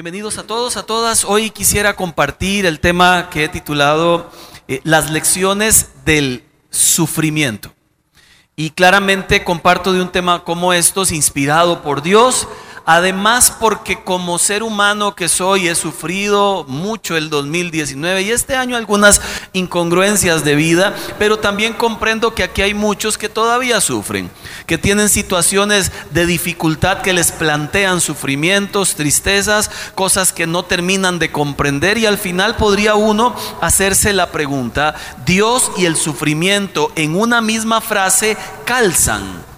Bienvenidos a todos, a todas. Hoy quisiera compartir el tema que he titulado eh, Las lecciones del sufrimiento. Y claramente comparto de un tema como estos, inspirado por Dios, Además, porque como ser humano que soy he sufrido mucho el 2019 y este año algunas incongruencias de vida, pero también comprendo que aquí hay muchos que todavía sufren, que tienen situaciones de dificultad que les plantean sufrimientos, tristezas, cosas que no terminan de comprender y al final podría uno hacerse la pregunta, Dios y el sufrimiento en una misma frase calzan.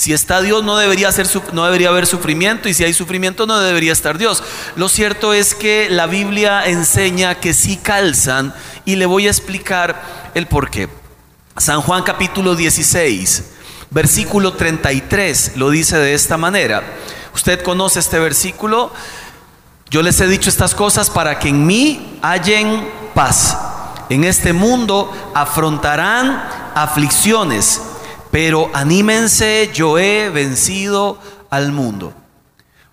Si está Dios no debería, ser, no debería haber sufrimiento y si hay sufrimiento no debería estar Dios. Lo cierto es que la Biblia enseña que sí calzan y le voy a explicar el por qué. San Juan capítulo 16, versículo 33 lo dice de esta manera. Usted conoce este versículo. Yo les he dicho estas cosas para que en mí hallen paz. En este mundo afrontarán aflicciones pero anímense, yo he vencido al mundo.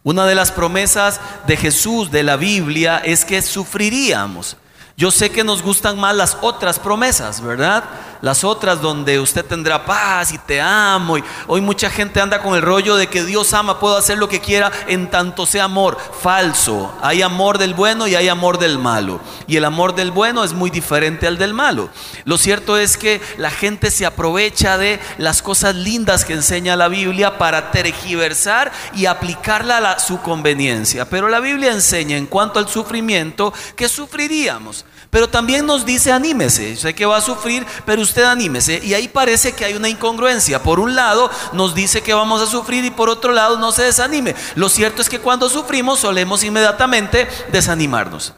Una de las promesas de Jesús de la Biblia es que sufriríamos. Yo sé que nos gustan más las otras promesas, ¿verdad? Las otras donde usted tendrá paz y te amo. Y hoy mucha gente anda con el rollo de que Dios ama, puedo hacer lo que quiera en tanto sea amor. Falso. Hay amor del bueno y hay amor del malo. Y el amor del bueno es muy diferente al del malo. Lo cierto es que la gente se aprovecha de las cosas lindas que enseña la Biblia para tergiversar y aplicarla a su conveniencia. Pero la Biblia enseña en cuanto al sufrimiento que sufriríamos. Pero también nos dice anímese, sé que va a sufrir, pero usted anímese. Y ahí parece que hay una incongruencia. Por un lado nos dice que vamos a sufrir y por otro lado no se desanime. Lo cierto es que cuando sufrimos solemos inmediatamente desanimarnos.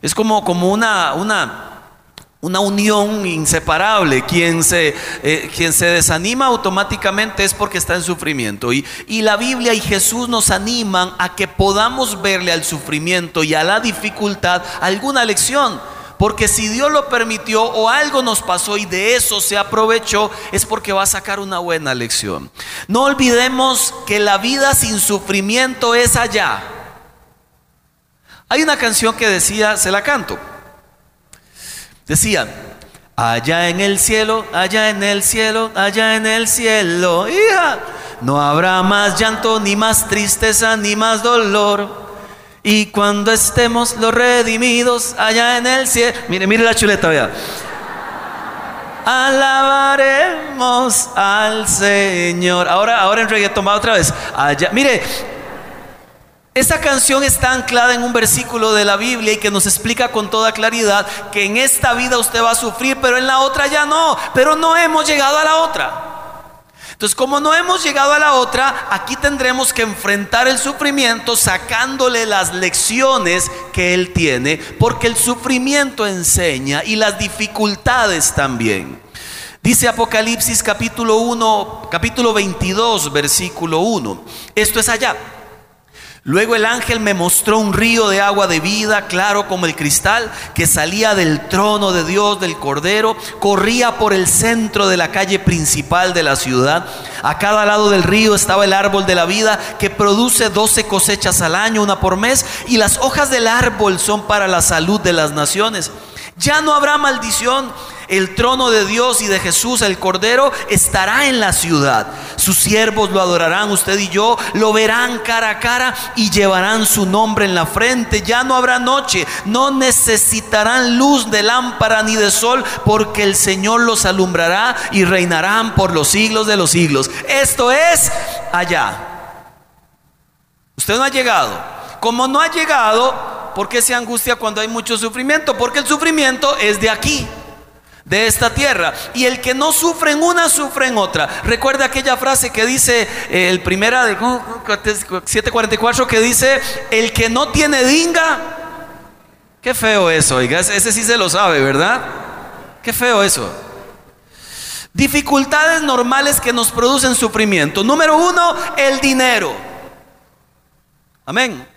Es como, como una, una, una unión inseparable. Quien se, eh, quien se desanima automáticamente es porque está en sufrimiento. Y, y la Biblia y Jesús nos animan a que podamos verle al sufrimiento y a la dificultad alguna lección. Porque si Dios lo permitió o algo nos pasó y de eso se aprovechó, es porque va a sacar una buena lección. No olvidemos que la vida sin sufrimiento es allá. Hay una canción que decía, se la canto. Decía, allá en el cielo, allá en el cielo, allá en el cielo, hija, no habrá más llanto, ni más tristeza, ni más dolor. Y cuando estemos los redimidos allá en el cielo. Mire, mire la chuleta, vea. Alabaremos al Señor. Ahora, ahora en reggaeton va otra vez. Allá, mire, esta canción está anclada en un versículo de la Biblia y que nos explica con toda claridad que en esta vida usted va a sufrir, pero en la otra ya no. Pero no hemos llegado a la otra. Entonces, como no hemos llegado a la otra, aquí tendremos que enfrentar el sufrimiento sacándole las lecciones que Él tiene, porque el sufrimiento enseña y las dificultades también. Dice Apocalipsis capítulo 1, capítulo 22, versículo 1. Esto es allá. Luego el ángel me mostró un río de agua de vida, claro como el cristal, que salía del trono de Dios, del Cordero, corría por el centro de la calle principal de la ciudad. A cada lado del río estaba el árbol de la vida, que produce doce cosechas al año, una por mes, y las hojas del árbol son para la salud de las naciones. Ya no habrá maldición el trono de Dios y de Jesús, el Cordero, estará en la ciudad. Sus siervos lo adorarán, usted y yo, lo verán cara a cara y llevarán su nombre en la frente. Ya no habrá noche, no necesitarán luz de lámpara ni de sol, porque el Señor los alumbrará y reinarán por los siglos de los siglos. Esto es allá. Usted no ha llegado. Como no ha llegado, ¿por qué se angustia cuando hay mucho sufrimiento? Porque el sufrimiento es de aquí de esta tierra. Y el que no sufre en una, sufre en otra. Recuerda aquella frase que dice eh, el primera de 744 que dice, el que no tiene dinga, qué feo eso, oiga, ese sí se lo sabe, ¿verdad? Qué feo eso. Dificultades normales que nos producen sufrimiento. Número uno, el dinero. Amén.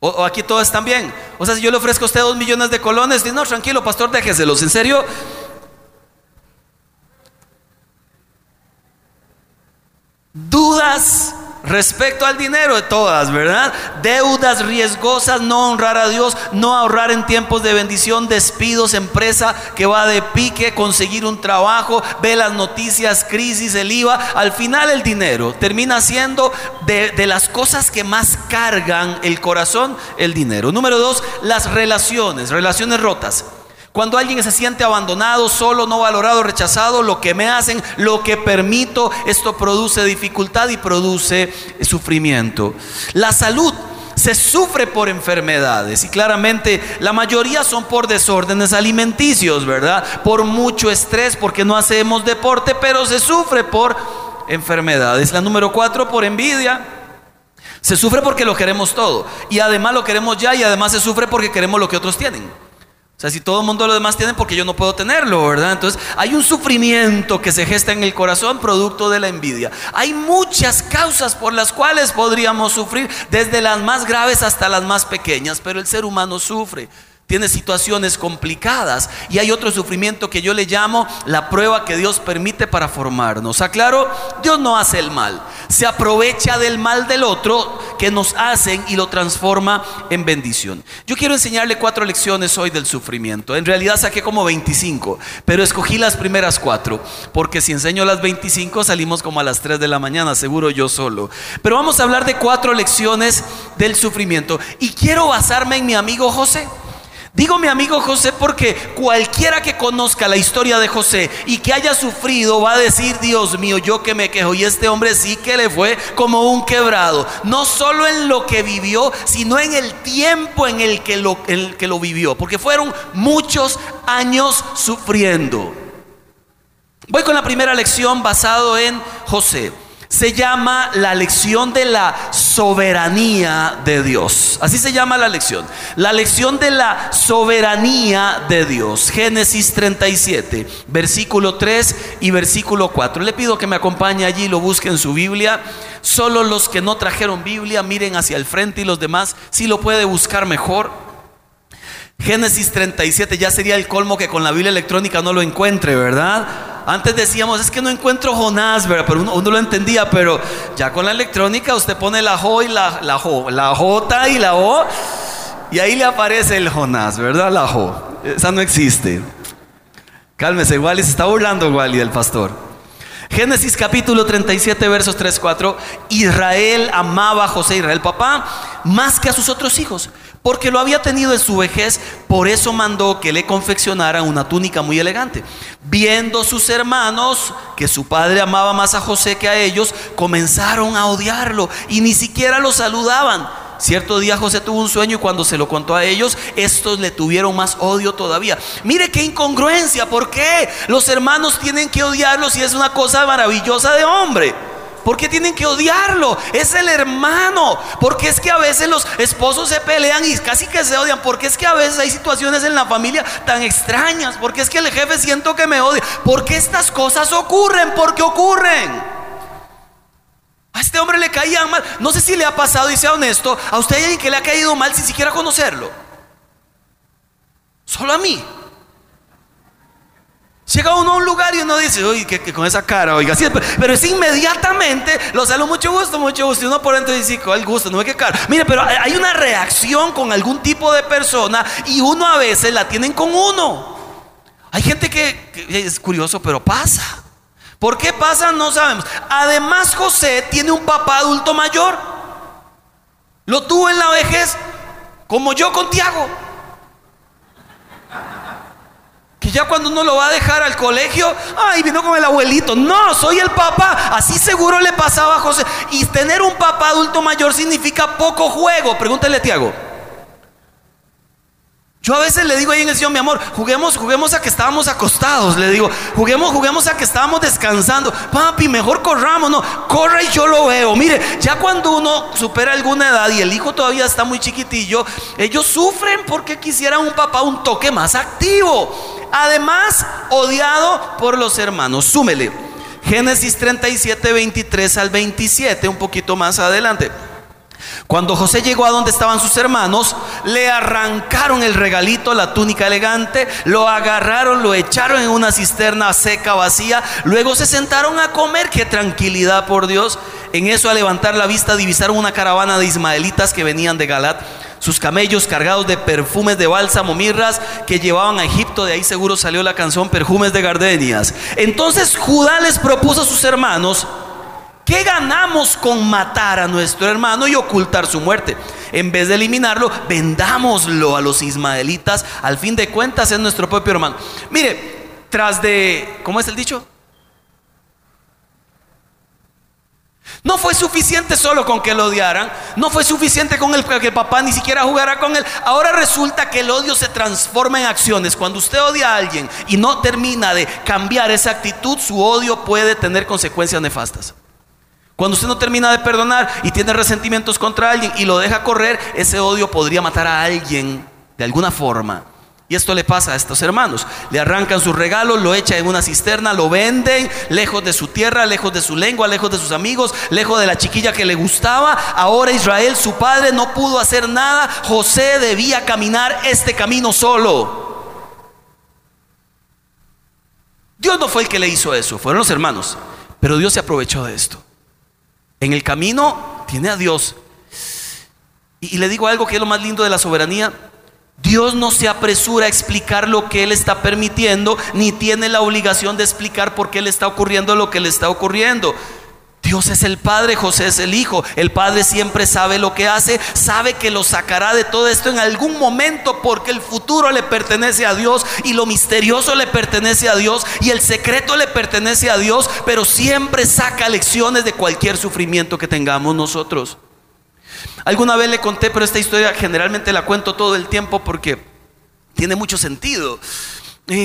O, aquí todos están bien. O sea, si yo le ofrezco a usted dos millones de colones, dice, no, tranquilo, pastor, déjeselos. ¿En serio? Dudas respecto al dinero de todas, ¿verdad? Deudas riesgosas, no honrar a Dios, no ahorrar en tiempos de bendición, despidos, empresa que va de pique, conseguir un trabajo, ve las noticias, crisis, el IVA. Al final el dinero termina siendo de, de las cosas que más cargan el corazón, el dinero. Número dos, las relaciones, relaciones rotas. Cuando alguien se siente abandonado, solo, no valorado, rechazado, lo que me hacen, lo que permito, esto produce dificultad y produce sufrimiento. La salud se sufre por enfermedades y claramente la mayoría son por desórdenes alimenticios, ¿verdad? Por mucho estrés, porque no hacemos deporte, pero se sufre por enfermedades. La número cuatro, por envidia. Se sufre porque lo queremos todo y además lo queremos ya y además se sufre porque queremos lo que otros tienen. O sea, si todo el mundo lo demás tiene, porque yo no puedo tenerlo, ¿verdad? Entonces, hay un sufrimiento que se gesta en el corazón producto de la envidia. Hay muchas causas por las cuales podríamos sufrir, desde las más graves hasta las más pequeñas, pero el ser humano sufre tiene situaciones complicadas y hay otro sufrimiento que yo le llamo la prueba que Dios permite para formarnos. Aclaro, Dios no hace el mal, se aprovecha del mal del otro que nos hacen y lo transforma en bendición. Yo quiero enseñarle cuatro lecciones hoy del sufrimiento. En realidad saqué como 25, pero escogí las primeras cuatro, porque si enseño las 25 salimos como a las 3 de la mañana, seguro yo solo. Pero vamos a hablar de cuatro lecciones del sufrimiento y quiero basarme en mi amigo José. Digo mi amigo José porque cualquiera que conozca la historia de José y que haya sufrido va a decir, Dios mío, yo que me quejo. Y este hombre sí que le fue como un quebrado. No solo en lo que vivió, sino en el tiempo en el que lo, que lo vivió. Porque fueron muchos años sufriendo. Voy con la primera lección basado en José se llama la lección de la soberanía de Dios. Así se llama la lección. La lección de la soberanía de Dios. Génesis 37, versículo 3 y versículo 4. Le pido que me acompañe allí, lo busque en su Biblia. Solo los que no trajeron Biblia miren hacia el frente y los demás, si lo puede buscar mejor. Génesis 37 ya sería el colmo que con la Biblia electrónica no lo encuentre, ¿verdad? Antes decíamos, es que no encuentro Jonás, ¿verdad? Pero uno, lo entendía, pero ya con la electrónica usted pone la J y la, la la J y la O, y ahí le aparece el Jonás, ¿verdad? La J. Esa no existe. Cálmese, Wally se está burlando, Wally, del pastor. Génesis capítulo 37, versos 3, 4. Israel amaba a José, Israel papá, más que a sus otros hijos porque lo había tenido en su vejez, por eso mandó que le confeccionaran una túnica muy elegante. Viendo sus hermanos que su padre amaba más a José que a ellos, comenzaron a odiarlo y ni siquiera lo saludaban. Cierto día José tuvo un sueño y cuando se lo contó a ellos, estos le tuvieron más odio todavía. Mire qué incongruencia, ¿por qué los hermanos tienen que odiarlo si es una cosa maravillosa de hombre? ¿Por qué tienen que odiarlo? Es el hermano. Porque es que a veces los esposos se pelean y casi que se odian. Porque es que a veces hay situaciones en la familia tan extrañas. Porque es que el jefe siento que me odia. Porque estas cosas ocurren. Porque ocurren. A este hombre le caía mal. No sé si le ha pasado y sea honesto. A usted alguien que le ha caído mal sin siquiera conocerlo. Solo a mí. Llega uno a un lugar y uno dice, uy, que, con esa cara, oiga, sí, pero, es inmediatamente, lo saludo, mucho gusto, mucho gusto. Y uno por dentro dice, ¿cuál gusto? No ve qué cara. Mire, pero hay una reacción con algún tipo de persona y uno a veces la tienen con uno. Hay gente que, que es curioso, pero pasa. ¿Por qué pasa? No sabemos. Además, José tiene un papá adulto mayor. Lo tuvo en la vejez, como yo con Tiago. Que ya cuando uno lo va a dejar al colegio, ay, vino con el abuelito. No, soy el papá. Así seguro le pasaba a José. Y tener un papá adulto mayor significa poco juego. Pregúntale a Tiago. Yo a veces le digo ahí en el Señor, mi amor, juguemos, juguemos a que estábamos acostados. Le digo, juguemos, juguemos a que estábamos descansando. Papi, mejor corramos, no, corra y yo lo veo. Mire, ya cuando uno supera alguna edad y el hijo todavía está muy chiquitillo, ellos sufren porque quisieran un papá un toque más activo. Además, odiado por los hermanos. Súmele. Génesis 37, 23 al 27, un poquito más adelante. Cuando José llegó a donde estaban sus hermanos, le arrancaron el regalito, la túnica elegante, lo agarraron, lo echaron en una cisterna seca, vacía, luego se sentaron a comer, qué tranquilidad por Dios. En eso, al levantar la vista, divisaron una caravana de ismaelitas que venían de Galat sus camellos cargados de perfumes de bálsamo, mirras que llevaban a Egipto, de ahí seguro salió la canción Perfumes de Gardenias. Entonces Judá les propuso a sus hermanos, ¿qué ganamos con matar a nuestro hermano y ocultar su muerte? En vez de eliminarlo, vendámoslo a los ismaelitas, al fin de cuentas es nuestro propio hermano. Mire, tras de, ¿cómo es el dicho? No fue suficiente solo con que lo odiaran, no fue suficiente con el que el papá ni siquiera jugara con él. Ahora resulta que el odio se transforma en acciones. Cuando usted odia a alguien y no termina de cambiar esa actitud, su odio puede tener consecuencias nefastas. Cuando usted no termina de perdonar y tiene resentimientos contra alguien y lo deja correr, ese odio podría matar a alguien de alguna forma. Y esto le pasa a estos hermanos. Le arrancan sus regalos, lo echan en una cisterna, lo venden lejos de su tierra, lejos de su lengua, lejos de sus amigos, lejos de la chiquilla que le gustaba. Ahora Israel, su padre, no pudo hacer nada. José debía caminar este camino solo. Dios no fue el que le hizo eso, fueron los hermanos. Pero Dios se aprovechó de esto. En el camino tiene a Dios. Y, le digo algo que es lo más lindo de la soberanía Dios no se apresura a explicar lo que Él está permitiendo, ni tiene la obligación de explicar por qué le está ocurriendo lo que le está ocurriendo. Dios es el Padre, José es el Hijo. El Padre siempre sabe lo que hace, sabe que lo sacará de todo esto en algún momento porque el futuro le pertenece a Dios y lo misterioso le pertenece a Dios y el secreto le pertenece a Dios, pero siempre saca lecciones de cualquier sufrimiento que tengamos nosotros. Alguna vez le conté, pero esta historia generalmente la cuento todo el tiempo porque tiene mucho sentido.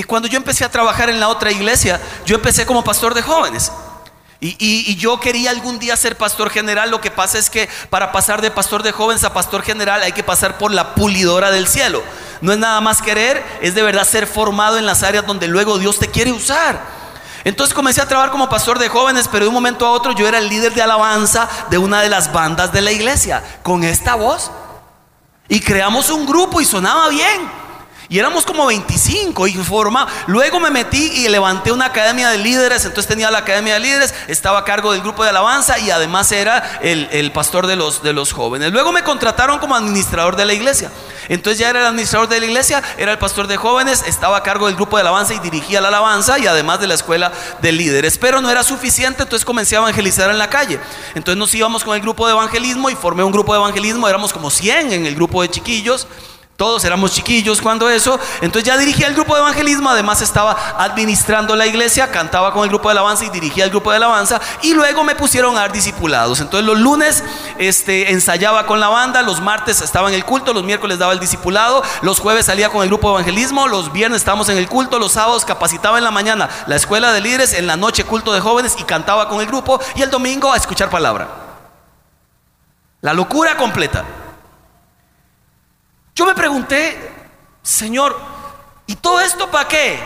cuando yo empecé a trabajar en la otra iglesia, yo empecé como pastor de jóvenes. Y, yo quería algún día ser pastor general. Lo que pasa es que para pasar de pastor de jóvenes a pastor general hay que pasar por la pulidora del cielo. No es nada más querer, es de verdad ser formado en las áreas donde luego Dios te quiere usar. Entonces comencé a trabajar como pastor de jóvenes, pero de un momento a otro yo era el líder de alabanza de una de las bandas de la iglesia, con esta voz. Y creamos un grupo y sonaba bien. Y éramos como 25 y forma. Luego me metí y levanté una academia de líderes. Entonces tenía la academia de líderes, estaba a cargo del grupo de alabanza y además era el, pastor de los, de los jóvenes. Luego me contrataron como administrador de la iglesia. Entonces ya era el administrador de la iglesia, era el pastor de jóvenes, estaba a cargo del grupo de alabanza y dirigía la alabanza y además de la escuela de líderes. Pero no era suficiente, entonces comencé a evangelizar en la calle. Entonces nos íbamos con el grupo de evangelismo y formé un grupo de evangelismo, éramos como 100 en el grupo de chiquillos. Todos éramos chiquillos cuando eso. Entonces ya dirigía el grupo de evangelismo, además estaba administrando la iglesia, cantaba con el grupo de alabanza y dirigía el grupo de alabanza. Y luego me pusieron a dar discipulados. Entonces los lunes este, ensayaba con la banda, los martes estaba en el culto, los miércoles daba el discipulado, los jueves salía con el grupo de evangelismo, los viernes estábamos en el culto, los sábados capacitaba en la mañana la escuela de líderes, en la noche culto de jóvenes y cantaba con el grupo y el domingo a escuchar palabra. La locura completa. Yo me pregunté, Señor, ¿y todo esto para qué?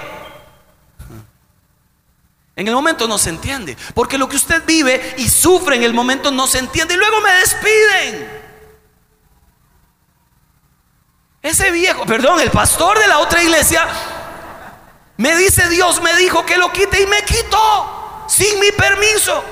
En el momento no se entiende, porque lo que usted vive y sufre en el momento no se entiende y luego me despiden. Ese viejo, perdón, el pastor de la otra iglesia, me dice Dios, me dijo que lo quite y me quitó sin mi permiso.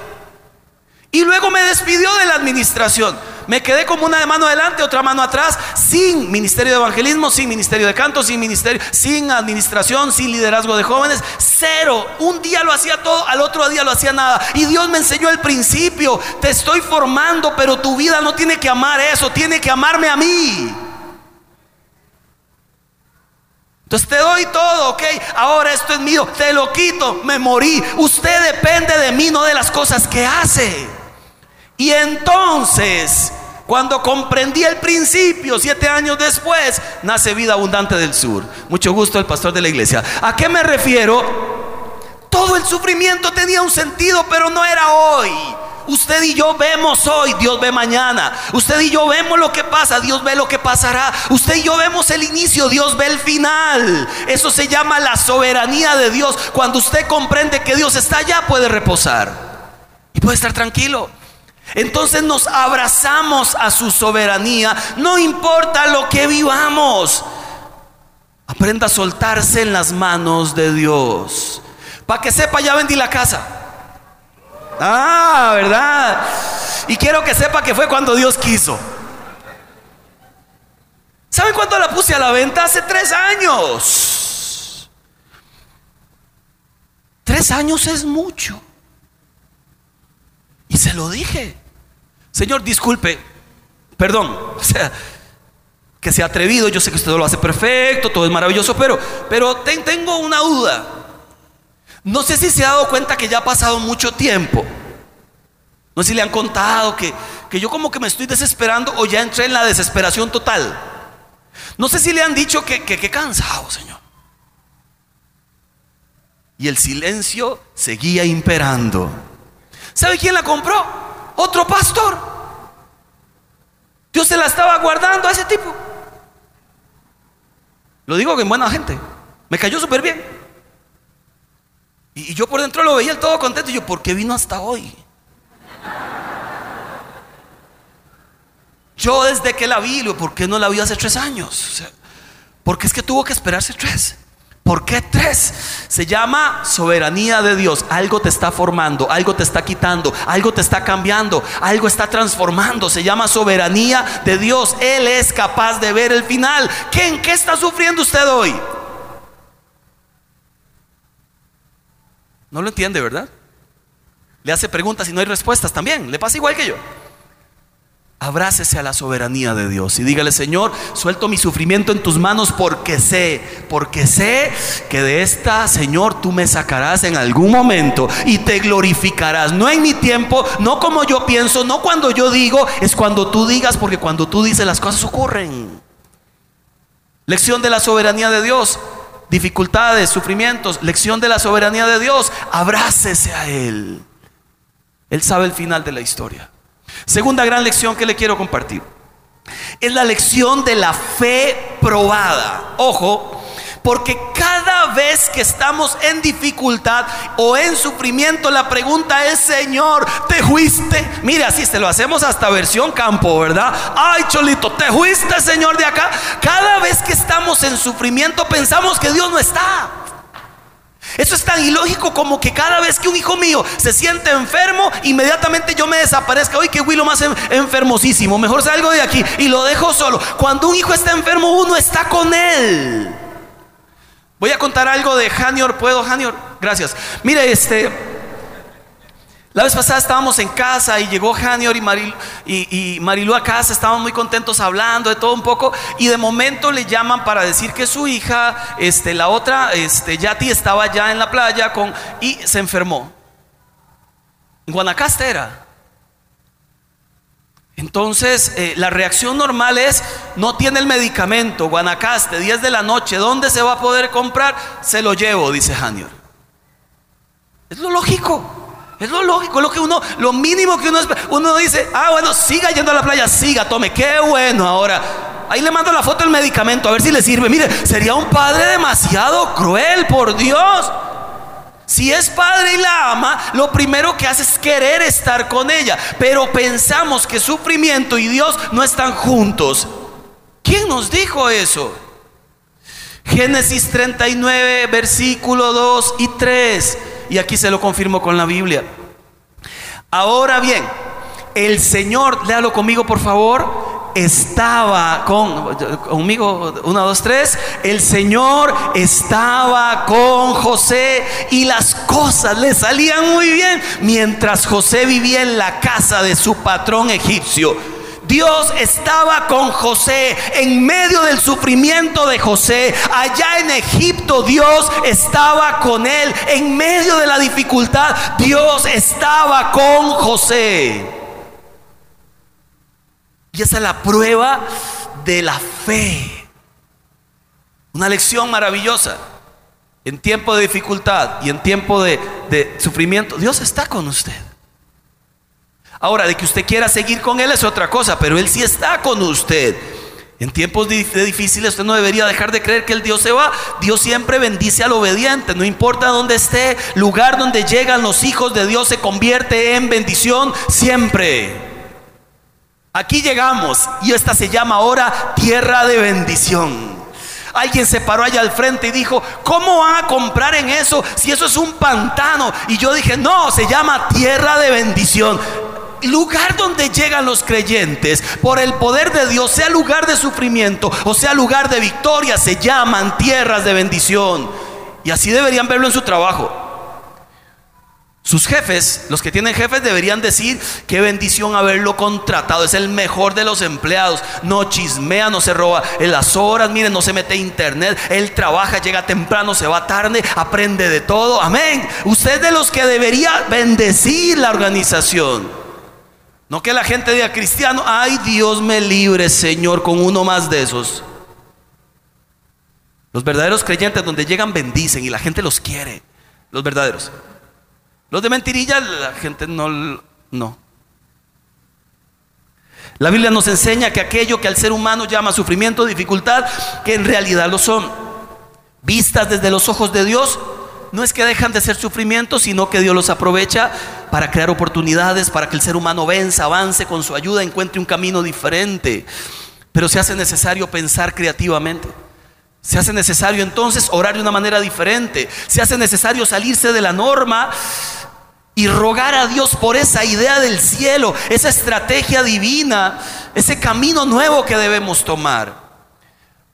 Y luego me despidió de la administración. Me quedé como una mano adelante, otra mano atrás, sin ministerio de evangelismo, sin ministerio de canto, sin ministerio, sin administración, sin liderazgo de jóvenes, cero. Un día lo hacía todo, al otro día lo hacía nada. Y Dios me enseñó el principio, te estoy formando, pero tu vida no tiene que amar eso, tiene que amarme a mí. Entonces te doy todo, ok. Ahora esto es mío, te lo quito, me morí. Usted depende de mí, no de las cosas que hace. Y entonces, cuando comprendí el principio, siete años después, nace Vida Abundante del Sur. Mucho gusto, el pastor de la iglesia. ¿A qué me refiero? Todo el sufrimiento tenía un sentido, pero no era hoy. Usted y yo vemos hoy, Dios ve mañana. Usted y yo vemos lo que pasa, Dios ve lo que pasará. Usted y yo vemos el inicio, Dios ve el final. Eso se llama la soberanía de Dios. Cuando usted comprende que Dios está allá, puede reposar y puede estar tranquilo. Entonces nos abrazamos a su soberanía, no importa lo que vivamos. Aprenda a soltarse en las manos de Dios. Para que sepa, ya vendí la casa. Ah, ¿verdad? Y quiero que sepa que fue cuando Dios quiso. ¿Saben cuándo la puse a la venta? Hace tres años. Tres años es mucho. Y se lo dije. Señor, disculpe, perdón, o sea, que sea atrevido, yo sé que usted lo hace perfecto, todo es maravilloso, pero, pero tengo una duda. No sé si se ha dado cuenta que ya ha pasado mucho tiempo. No sé si le han contado que, que yo como que me estoy desesperando o ya entré en la desesperación total. No sé si le han dicho que, que, cansado, Señor. Y el silencio seguía imperando. ¿Sabe quién la compró? Otro pastor. Dios se la estaba guardando a ese tipo. Lo digo que en buena gente. Me cayó súper bien. Y, yo por dentro lo veía todo contento. Y yo, ¿por qué vino hasta hoy? Yo desde que la vi, ¿por qué no la vi hace tres años? porque es que tuvo que esperarse tres. ¿Por qué tres? Se llama soberanía de Dios. Algo te está formando, algo te está quitando, algo te está cambiando, algo está transformando. Se llama soberanía de Dios. Él es capaz de ver el final. ¿Qué, ¿En qué está sufriendo usted hoy? No lo entiende, ¿verdad? Le hace preguntas y no hay respuestas también. Le pasa igual que yo. Abrácese a la soberanía de Dios y dígale, Señor, suelto mi sufrimiento en tus manos porque sé, porque sé que de esta, Señor, tú me sacarás en algún momento y te glorificarás. No en mi tiempo, no como yo pienso, no cuando yo digo, es cuando tú digas, porque cuando tú dices las cosas ocurren. Lección de la soberanía de Dios, dificultades, sufrimientos, lección de la soberanía de Dios, abrácese a Él. Él sabe el final de la historia. Segunda gran lección que le quiero compartir. Es la lección de la fe probada. Ojo, porque cada vez que estamos en dificultad o en sufrimiento, la pregunta es, Señor, ¿te fuiste? Mira, así te lo hacemos hasta versión campo, ¿verdad? Ay, Cholito, ¿te fuiste, Señor, de acá? Cada vez que estamos en sufrimiento pensamos que Dios no está. Eso es tan ilógico como que cada vez que un hijo mío se siente enfermo, inmediatamente yo me desaparezca. Hoy que Willow más enfermosísimo, mejor salgo de aquí y lo dejo solo. Cuando un hijo está enfermo, uno está con él. Voy a contar algo de Janior, ¿puedo, Janior? Gracias. Mire, este, la vez pasada estábamos en casa y llegó Janior y, Maril, y, Marilu a casa, estaban muy contentos hablando de todo un poco y de momento le llaman para decir que su hija, este, la otra, este, Yati estaba ya en la playa con, y se enfermó. En Guanacaste era. Entonces, eh, la reacción normal es, no tiene el medicamento, Guanacaste, 10 de la noche, ¿dónde se va a poder comprar? Se lo llevo, dice Janior. Es lo lógico. Es lo lógico, lo que uno, lo mínimo que uno uno dice, ah, bueno, siga yendo a la playa, siga, tome, qué bueno ahora. Ahí le mando la foto del medicamento, a ver si le sirve. Mire, sería un padre demasiado cruel, por Dios. Si es padre y la ama, lo primero que hace es querer estar con ella. Pero pensamos que sufrimiento y Dios no están juntos. ¿Quién nos dijo eso? Génesis 39, versículo 2 y 3. Y aquí se lo confirmo con la Biblia. Ahora bien, el Señor, léalo conmigo por favor, estaba con, conmigo, una, dos, tres, el Señor estaba con José y las cosas le salían muy bien mientras José vivía en la casa de su patrón egipcio. Dios estaba con José en medio del sufrimiento de José. Allá en Egipto Dios estaba con él. En medio de la dificultad Dios estaba con José. Y esa es la prueba de la fe. Una lección maravillosa. En tiempo de dificultad y en tiempo de, de sufrimiento, Dios está con usted. Ahora, de que usted quiera seguir con Él es otra cosa, pero Él sí está con usted. En tiempos difíciles usted no debería dejar de creer que el Dios se va. Dios siempre bendice al obediente, no importa dónde esté, lugar donde llegan los hijos de Dios se convierte en bendición siempre. Aquí llegamos y esta se llama ahora tierra de bendición. Alguien se paró allá al frente y dijo, ¿cómo van a comprar en eso si eso es un pantano? Y yo dije, no, se llama tierra de bendición. Lugar donde llegan los creyentes, por el poder de Dios, sea lugar de sufrimiento o sea lugar de victoria, se llaman tierras de bendición. Y así deberían verlo en su trabajo. Sus jefes, los que tienen jefes, deberían decir qué bendición haberlo contratado. Es el mejor de los empleados. No chismea, no se roba en las horas. Miren, no se mete internet. Él trabaja, llega temprano, se va tarde, aprende de todo. Amén. Usted es de los que debería bendecir la organización. No que la gente diga cristiano, ay Dios me libre, Señor, con uno más de esos. Los verdaderos creyentes donde llegan bendicen y la gente los quiere. Los verdaderos. Los de mentirilla, la gente no, no. La Biblia nos enseña que aquello que al ser humano llama sufrimiento, dificultad, que en realidad lo son, vistas desde los ojos de Dios, no es que dejan de ser sufrimientos, sino que Dios los aprovecha para crear oportunidades, para que el ser humano venza, avance con su ayuda, encuentre un camino diferente. Pero se hace necesario pensar creativamente. Se hace necesario entonces orar de una manera diferente. Se hace necesario salirse de la norma y rogar a Dios por esa idea del cielo, esa estrategia divina, ese camino nuevo que debemos tomar.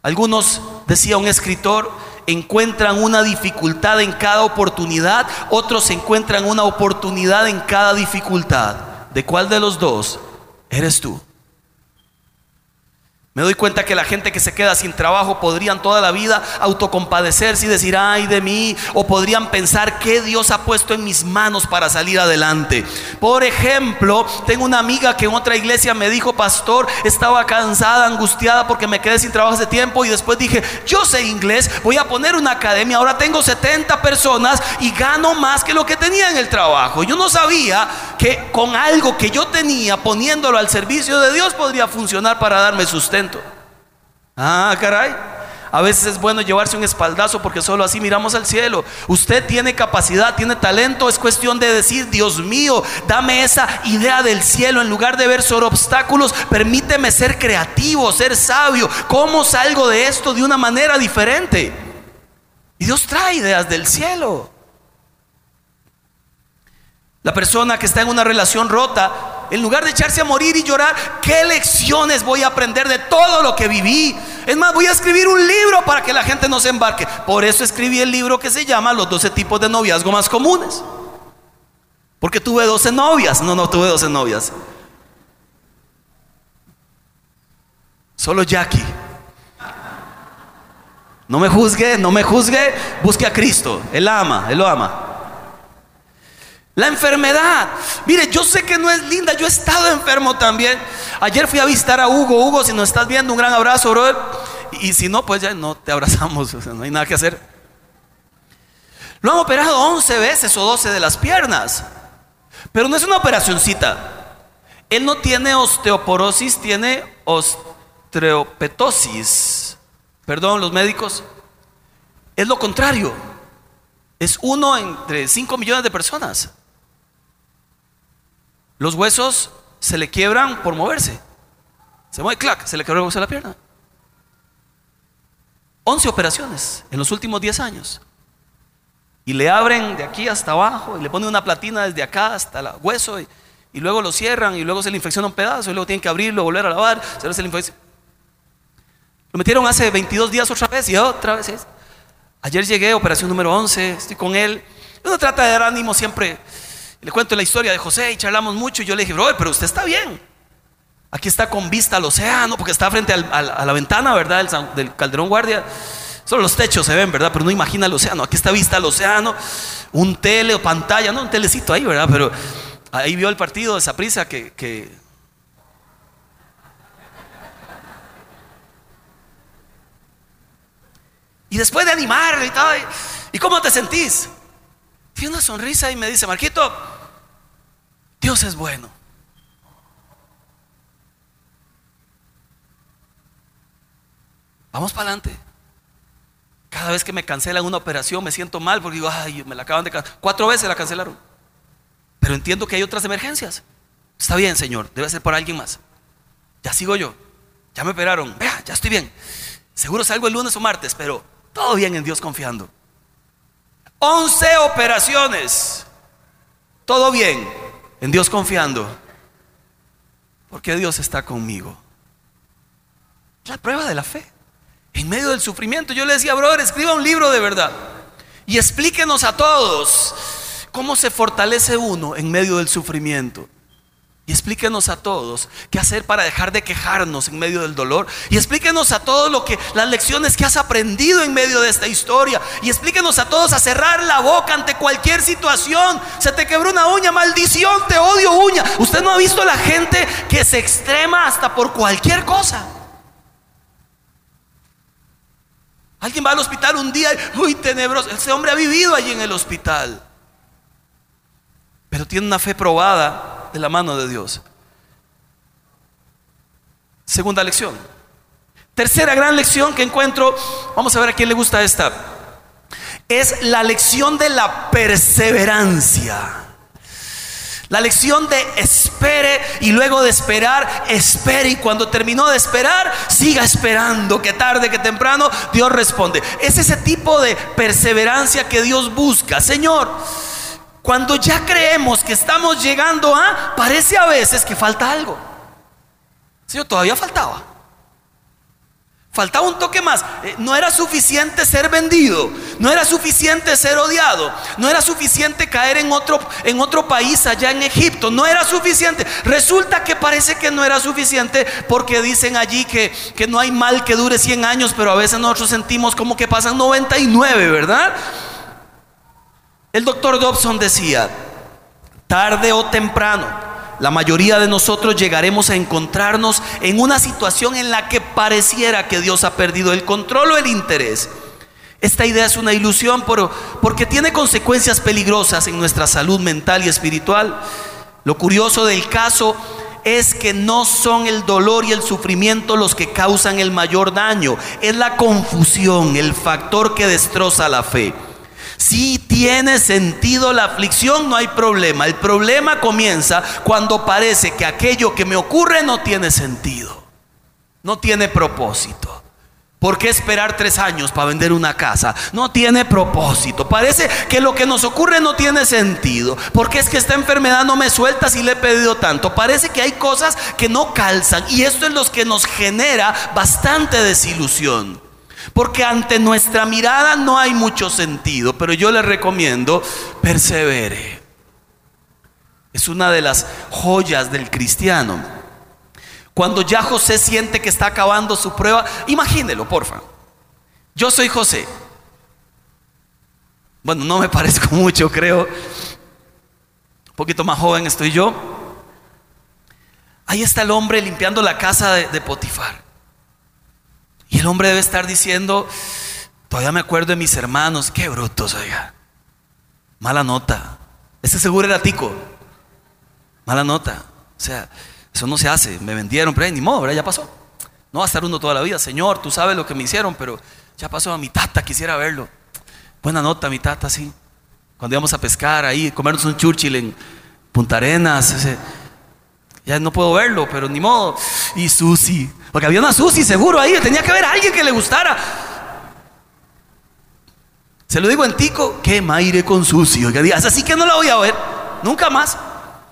Algunos, decía un escritor, encuentran una dificultad en cada oportunidad, otros encuentran una oportunidad en cada dificultad. ¿De cuál de los dos eres tú? Me doy cuenta que la gente que se queda sin trabajo podrían toda la vida autocompadecerse y decir, ay de mí, o podrían pensar que Dios ha puesto en mis manos para salir adelante. Por ejemplo, tengo una amiga que en otra iglesia me dijo, pastor, estaba cansada, angustiada porque me quedé sin trabajo hace tiempo y después dije, yo sé inglés, voy a poner una academia, ahora tengo 70 personas y gano más que lo que tenía en el trabajo. Yo no sabía que con algo que yo tenía, poniéndolo al servicio de Dios, podría funcionar para darme sustento. Ah, caray. A veces es bueno llevarse un espaldazo porque solo así miramos al cielo. Usted tiene capacidad, tiene talento. Es cuestión de decir, Dios mío, dame esa idea del cielo. En lugar de ver solo obstáculos, permíteme ser creativo, ser sabio. ¿Cómo salgo de esto de una manera diferente? Y Dios trae ideas del cielo. La persona que está en una relación rota, en lugar de echarse a morir y llorar, ¿qué lecciones voy a aprender de todo lo que viví? Es más, voy a escribir un libro para que la gente no se embarque. Por eso escribí el libro que se llama Los 12 tipos de noviazgo más comunes. Porque tuve 12 novias. No, no tuve 12 novias. Solo Jackie. No me juzgue, no me juzgue. Busque a Cristo. Él ama, Él lo ama. La enfermedad. Mire, yo sé que no es linda, yo he estado enfermo también. Ayer fui a visitar a Hugo. Hugo, si nos estás viendo, un gran abrazo, brother. Y, si no, pues ya no te abrazamos, no hay nada que hacer. Lo han operado 11 veces o 12 de las piernas. Pero no es una operacioncita. Él no tiene osteoporosis, tiene osteopetosis. Perdón, los médicos. Es lo contrario. Es uno entre 5 millones de personas. Los huesos se le quiebran por moverse. Se mueve, clac, se le quebró la pierna. 11 operaciones en los últimos 10 años. Y le abren de aquí hasta abajo y le ponen una platina desde acá hasta el hueso y, luego lo cierran y luego se le infecciona un pedazo y luego tienen que abrirlo, volver a lavar, se le Lo metieron hace 22 días otra vez y otra vez. Ayer llegué, operación número 11, estoy con él. Uno trata de dar ánimo siempre le cuento la historia de José y charlamos mucho. Y yo le dije, bro, pero usted está bien. Aquí está con vista al océano, porque está frente a la ventana, ¿verdad? Del, Calderón Guardia. Solo los techos se ven, ¿verdad? Pero no imagina el océano. Aquí está vista al océano, un tele o pantalla, no, un telecito ahí, ¿verdad? Pero ahí vio el partido de esa prisa que, Y después de animarle y todo, ¿y cómo te sentís? Tiene una sonrisa y me dice, Marquito, Dios es bueno. Vamos para adelante. Cada vez que me cancelan una operación me siento mal porque digo, ay, me la acaban de cancelar. Cuatro veces la cancelaron. Pero entiendo que hay otras emergencias. Está bien, Señor, debe ser por alguien más. Ya sigo yo. Ya me operaron. Vea, ya estoy bien. Seguro salgo el lunes o martes, pero todo bien en Dios confiando. 11 operaciones. Todo bien, en Dios confiando. Porque Dios está conmigo. La prueba de la fe. En medio del sufrimiento. Yo le decía, brother, escriba un libro de verdad. Y explíquenos a todos cómo se fortalece uno en medio del sufrimiento. Y explíquenos a todos qué hacer para dejar de quejarnos en medio del dolor. Y explíquenos a todos lo que las lecciones que has aprendido en medio de esta historia. Y explíquenos a todos a cerrar la boca ante cualquier situación. Se te quebró una uña, maldición, te odio uña. Usted no ha visto la gente que se extrema hasta por cualquier cosa. Alguien va al hospital un día y, uy, tenebroso. Ese hombre ha vivido allí en el hospital. Pero tiene una fe probada de la mano de Dios. Segunda lección. Tercera gran lección que encuentro, vamos a ver a quién le gusta esta, es la lección de la perseverancia. La lección de espere y luego de esperar, espere y cuando terminó de esperar, siga esperando, que tarde, que temprano, Dios responde. Es ese tipo de perseverancia que Dios busca. Señor, cuando ya creemos que estamos llegando a, parece a veces que falta algo. Señor, todavía faltaba. Faltaba un toque más. Eh, no era suficiente ser vendido. No era suficiente ser odiado. No era suficiente caer en otro, en otro país allá en Egipto. No era suficiente. Resulta que parece que no era suficiente porque dicen allí que, que no hay mal que dure 100 años, pero a veces nosotros sentimos como que pasan 99, ¿verdad? El doctor Dobson decía, tarde o temprano, la mayoría de nosotros llegaremos a encontrarnos en una situación en la que pareciera que Dios ha perdido el control o el interés. Esta idea es una ilusión porque tiene consecuencias peligrosas en nuestra salud mental y espiritual. Lo curioso del caso es que no son el dolor y el sufrimiento los que causan el mayor daño, es la confusión, el factor que destroza la fe. Si tiene sentido la aflicción, no hay problema. El problema comienza cuando parece que aquello que me ocurre no tiene sentido, no tiene propósito. ¿Por qué esperar tres años para vender una casa? No tiene propósito. Parece que lo que nos ocurre no tiene sentido. Porque es que esta enfermedad no me suelta si le he pedido tanto. Parece que hay cosas que no calzan. Y esto es lo que nos genera bastante desilusión. Porque ante nuestra mirada no hay mucho sentido, pero yo le recomiendo persevere. Es una de las joyas del cristiano. Cuando ya José siente que está acabando su prueba, imagínelo, porfa. Yo soy José. Bueno, no me parezco mucho, creo. Un poquito más joven estoy yo. Ahí está el hombre limpiando la casa de, de Potifar. Y el hombre debe estar diciendo, todavía me acuerdo de mis hermanos, qué brutos, oiga. Mala nota. Ese seguro era tico. Mala nota. O sea, eso no se hace. Me vendieron, pero ni modo. Ya pasó. No va a estar uno toda la vida. Señor, tú sabes lo que me hicieron, pero ya pasó a mi tata, quisiera verlo. Buena nota, mi tata, sí. Cuando íbamos a pescar ahí, comernos un churchill en Punta Arenas, ese, ya no puedo verlo, pero ni modo. Y Susi, porque había una Susi seguro ahí, tenía que haber alguien que le gustara. Se lo digo en Tico, que maire con Susi. Oiga, así que no la voy a ver, nunca más.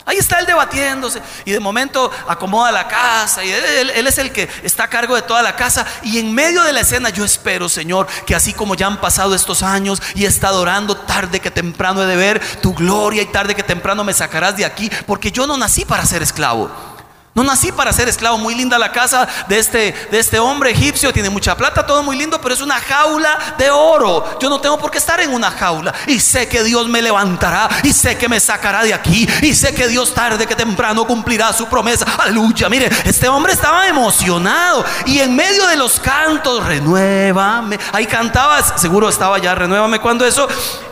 Ahí está él debatiéndose y de momento acomoda la casa y él, es el que está a cargo de toda la casa y en medio de la escena yo espero Señor que así como ya han pasado estos años y he estado orando tarde que temprano he de ver tu gloria y tarde que temprano me sacarás de aquí porque yo no nací para ser esclavo. No nací para ser esclavo. Muy linda la casa de este, de este hombre egipcio. Tiene mucha plata, todo muy lindo, pero es una jaula de oro. Yo no tengo por qué estar en una jaula. Y sé que Dios me levantará. Y sé que me sacará de aquí. Y sé que Dios tarde que temprano cumplirá su promesa. Aleluya. Mire, este hombre estaba emocionado. Y en medio de los cantos, renuévame. Ahí cantaba, seguro estaba ya, renuévame cuando eso.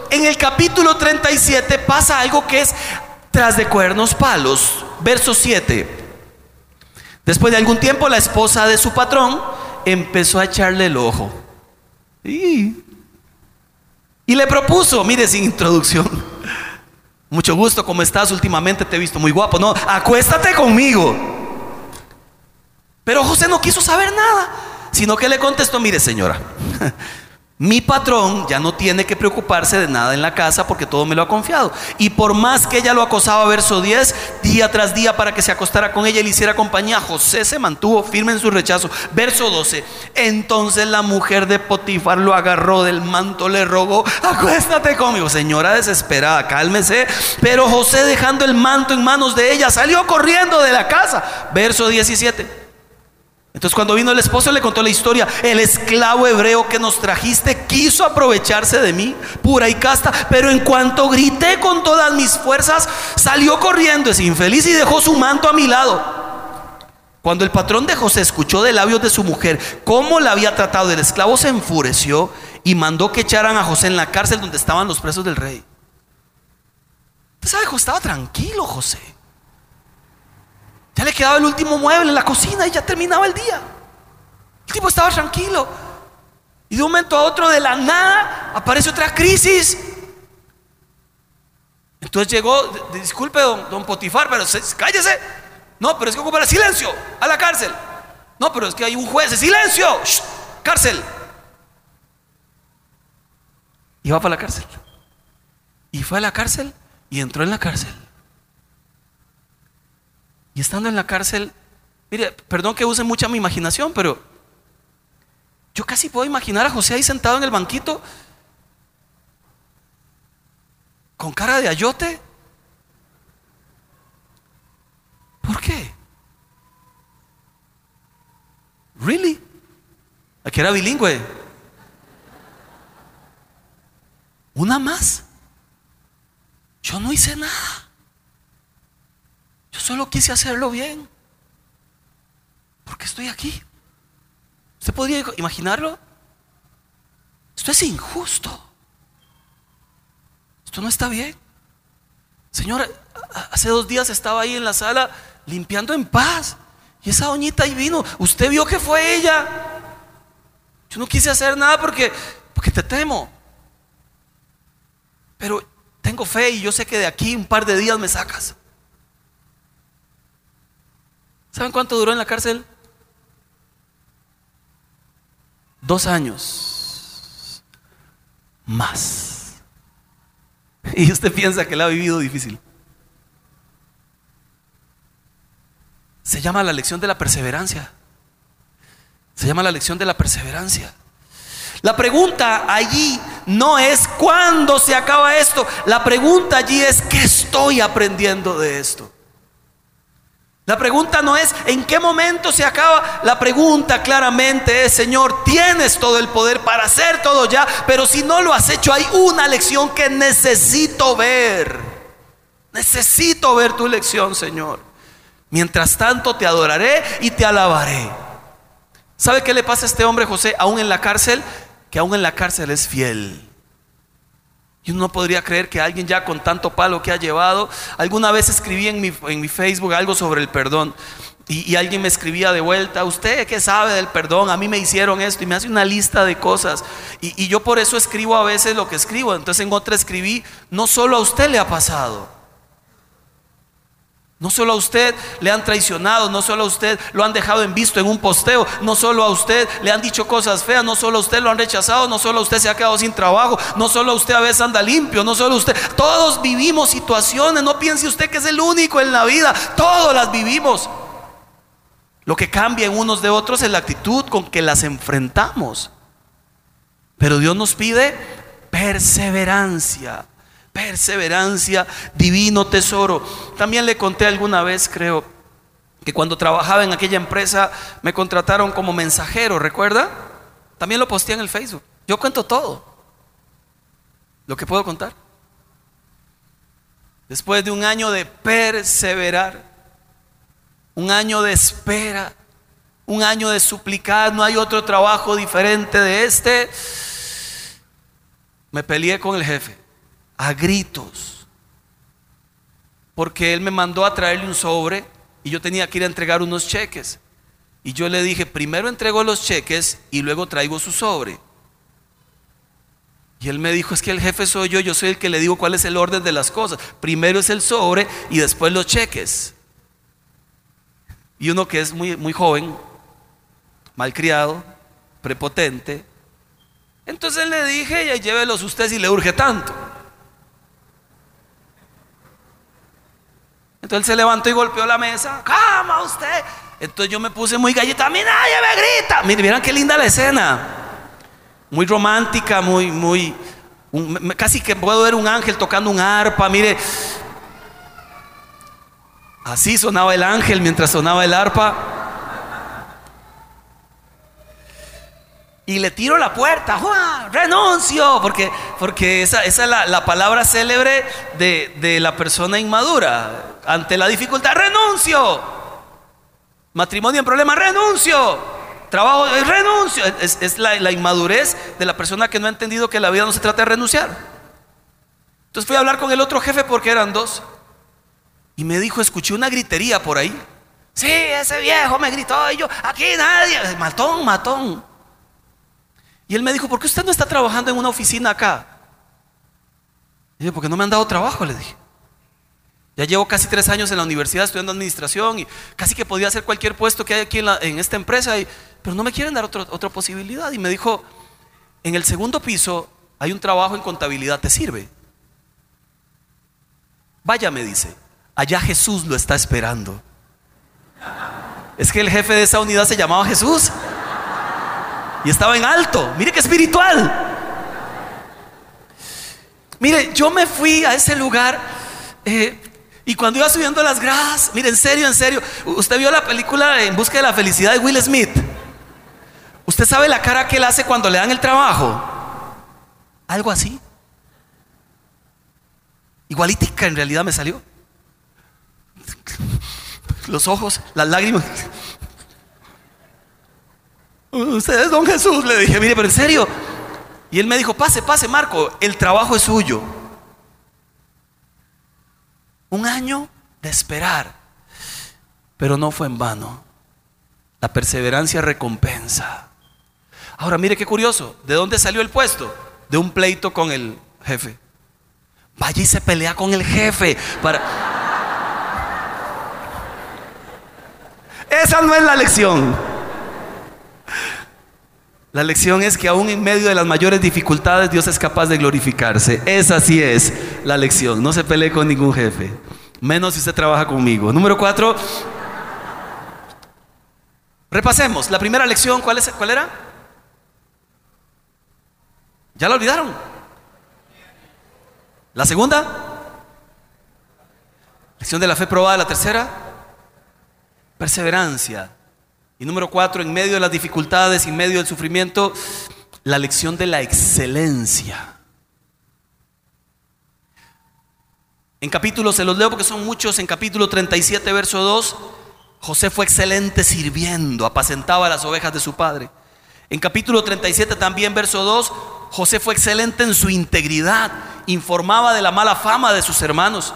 En el capítulo 37 pasa algo que es tras de cuernos palos. Verso 7. Después de algún tiempo, la esposa de su patrón empezó a echarle el ojo. Y, le propuso, mire sin introducción, mucho gusto, ¿cómo estás? Últimamente te he visto muy guapo. No, acuéstate conmigo. Pero José no quiso saber nada, sino que le contestó, mire señora, mi patrón ya no tiene que preocuparse de nada en la casa porque todo me lo ha confiado. Y por más que ella lo acosaba, verso 10, día tras día para que se acostara con ella y le hiciera compañía, José se mantuvo firme en su rechazo. Verso 12, entonces la mujer de Potifar lo agarró del manto, le rogó, acuéstate conmigo. Señora desesperada, cálmese. Pero José dejando el manto en manos de ella, salió corriendo de la casa. Verso 17. Entonces cuando vino el esposo le contó la historia, el esclavo hebreo que nos trajiste quiso aprovecharse de mí, pura y casta, pero en cuanto grité con todas mis fuerzas, salió corriendo ese infeliz y dejó su manto a mi lado. Cuando el patrón de José escuchó de labios de su mujer cómo la había tratado, el esclavo se enfureció y mandó que echaran a José en la cárcel donde estaban los presos del rey. Usted sabe, estaba tranquilo José. Ya le quedaba el último mueble en la cocina y ya terminaba el día. El tipo estaba tranquilo. Y de un momento a otro, de la nada, aparece otra crisis. Entonces llegó, disculpe, don, Potifar, pero cállese. No, pero es que ocupa silencio, a la cárcel. No, pero es que hay un juez, silencio, cárcel. Y va para la cárcel. Y fue a la cárcel y entró en la cárcel. Estando en la cárcel, mire, perdón que use mucha mi imaginación, pero yo casi puedo imaginar a José ahí sentado en el banquito con cara de ayote. ¿Por qué? ¿Really? Aquí era bilingüe. ¿Una más? Yo no hice nada. Solo quise hacerlo bien. Porque estoy aquí. ¿Usted podría imaginarlo? Esto es injusto. Esto no está bien. Señora, hace dos días estaba ahí en la sala limpiando en paz. Y esa doñita ahí vino. Usted vio que fue ella. Yo no quise hacer nada porque, porque te temo. Pero tengo fe y yo sé que de aquí un par de días me sacas. ¿Saben cuánto duró en la cárcel? Dos años más. Y usted piensa que la ha vivido difícil. Se llama la lección de la perseverancia. Se llama la lección de la perseverancia. La pregunta allí no es cuándo se acaba esto. La pregunta allí es qué estoy aprendiendo de esto. La pregunta no es en qué momento se acaba. La pregunta claramente es, Señor, tienes todo el poder para hacer todo ya, pero si no lo has hecho, hay una lección que necesito ver. Necesito ver tu lección, Señor. Mientras tanto te adoraré y te alabaré. ¿Sabe qué le pasa a este hombre José aún en la cárcel? Que aún en la cárcel es fiel. Y uno no podría creer que alguien ya con tanto palo que ha llevado, alguna vez escribí en mi, en mi Facebook algo sobre el perdón. Y, alguien me escribía de vuelta, ¿usted qué sabe del perdón? A mí me hicieron esto y me hace una lista de cosas. Y, y yo por eso escribo a veces lo que escribo. Entonces en otra escribí, no solo a usted le ha pasado. No solo a usted le han traicionado, no solo a usted lo han dejado en visto en un posteo, no solo a usted le han dicho cosas feas, no solo a usted lo han rechazado, no solo a usted se ha quedado sin trabajo, no solo a usted a veces anda limpio, no solo a usted. Todos vivimos situaciones, no piense usted que es el único en la vida, todos las vivimos. Lo que cambia en unos de otros es la actitud con que las enfrentamos. Pero Dios nos pide perseverancia perseverancia, divino tesoro. También le conté alguna vez, creo, que cuando trabajaba en aquella empresa me contrataron como mensajero, ¿recuerda? También lo posteé en el Facebook. Yo cuento todo, lo que puedo contar. Después de un año de perseverar, un año de espera, un año de suplicar, no hay otro trabajo diferente de este, me peleé con el jefe a gritos, porque él me mandó a traerle un sobre y yo tenía que ir a entregar unos cheques. Y yo le dije, primero entrego los cheques y luego traigo su sobre. Y él me dijo, es que el jefe soy yo, yo soy el que le digo cuál es el orden de las cosas. Primero es el sobre y después los cheques. Y uno que es muy, muy joven, malcriado, prepotente, Entonces le dije, ya llévelos usted si le urge tanto. Entonces él se levantó y golpeó la mesa. ¡Cama usted! Entonces yo me puse muy galleta. ¡A mí nadie me grita! Miren, miren qué linda la escena. Muy romántica, muy, muy. casi que puedo ver un ángel tocando un arpa. Mire. Así sonaba el ángel mientras sonaba el arpa. Y le tiro la puerta, renuncio, porque, porque esa, esa es la, palabra célebre de, la persona inmadura. Ante la dificultad, renuncio. Matrimonio en problema, renuncio. Trabajo, eh, renuncio. Es, la, la, inmadurez de la persona que no ha entendido que la vida no se trata de renunciar. Entonces fui a hablar con el otro jefe porque eran dos. Y me dijo, escuché una gritería por ahí. Sí, ese viejo me gritó y yo, aquí nadie, matón, matón. Y él me dijo, ¿por qué usted no está trabajando en una oficina acá? Y yo, porque no me han dado trabajo, le dije. Ya llevo casi tres años en la universidad estudiando administración y casi que podía hacer cualquier puesto que hay aquí en, esta empresa, pero no me quieren dar otra posibilidad. Y me dijo, en el segundo piso hay un trabajo en contabilidad, ¿te sirve? Vaya, me dice, allá Jesús lo está esperando. Es que el jefe de esa unidad se llamaba Jesús. Y estaba en alto. Mire qué espiritual. Mire, yo me fui a ese lugar eh, y cuando iba subiendo las gradas, mire, en serio, en serio, usted vio la película En Busca de la Felicidad de Will Smith. ¿Usted sabe la cara que él hace cuando le dan el trabajo? Algo así. Igualítica en realidad me salió. Los ojos, las lágrimas. Usted es don Jesús, le dije, mire, pero en serio. Y él me dijo, pase, pase, Marco, el trabajo es suyo. Un año de esperar, pero no fue en vano. La perseverancia recompensa. Ahora, mire qué curioso, ¿de dónde salió el puesto? De un pleito con el jefe. Vaya y se pelea con el jefe para... Esa no es la lección. La lección es que aún en medio de las mayores dificultades Dios es capaz de glorificarse. Esa sí es la lección. No se pelee con ningún jefe. Menos si usted trabaja conmigo. Número cuatro. Repasemos. La primera lección, ¿cuál, es, cuál era? ¿Ya la olvidaron? La segunda. Lección de la fe probada. La tercera. Perseverancia. Y número cuatro, en medio de las dificultades, en medio del sufrimiento, la lección de la excelencia. En capítulo, se los leo porque son muchos, en capítulo 37, verso 2, José fue excelente sirviendo, apacentaba las ovejas de su padre. En capítulo 37 también, verso 2, José fue excelente en su integridad, informaba de la mala fama de sus hermanos.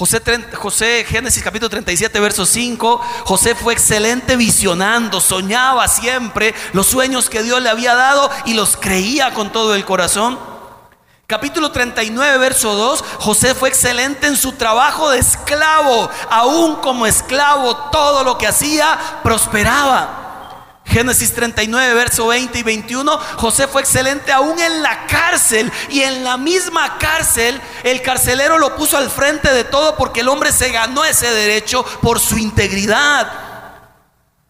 José, José, Génesis capítulo 37, verso 5, José fue excelente visionando, soñaba siempre los sueños que Dios le había dado y los creía con todo el corazón. Capítulo 39, verso 2, José fue excelente en su trabajo de esclavo, aún como esclavo todo lo que hacía prosperaba. Génesis 39, verso 20 y 21, José fue excelente aún en la cárcel y en la misma cárcel el carcelero lo puso al frente de todo porque el hombre se ganó ese derecho por su integridad.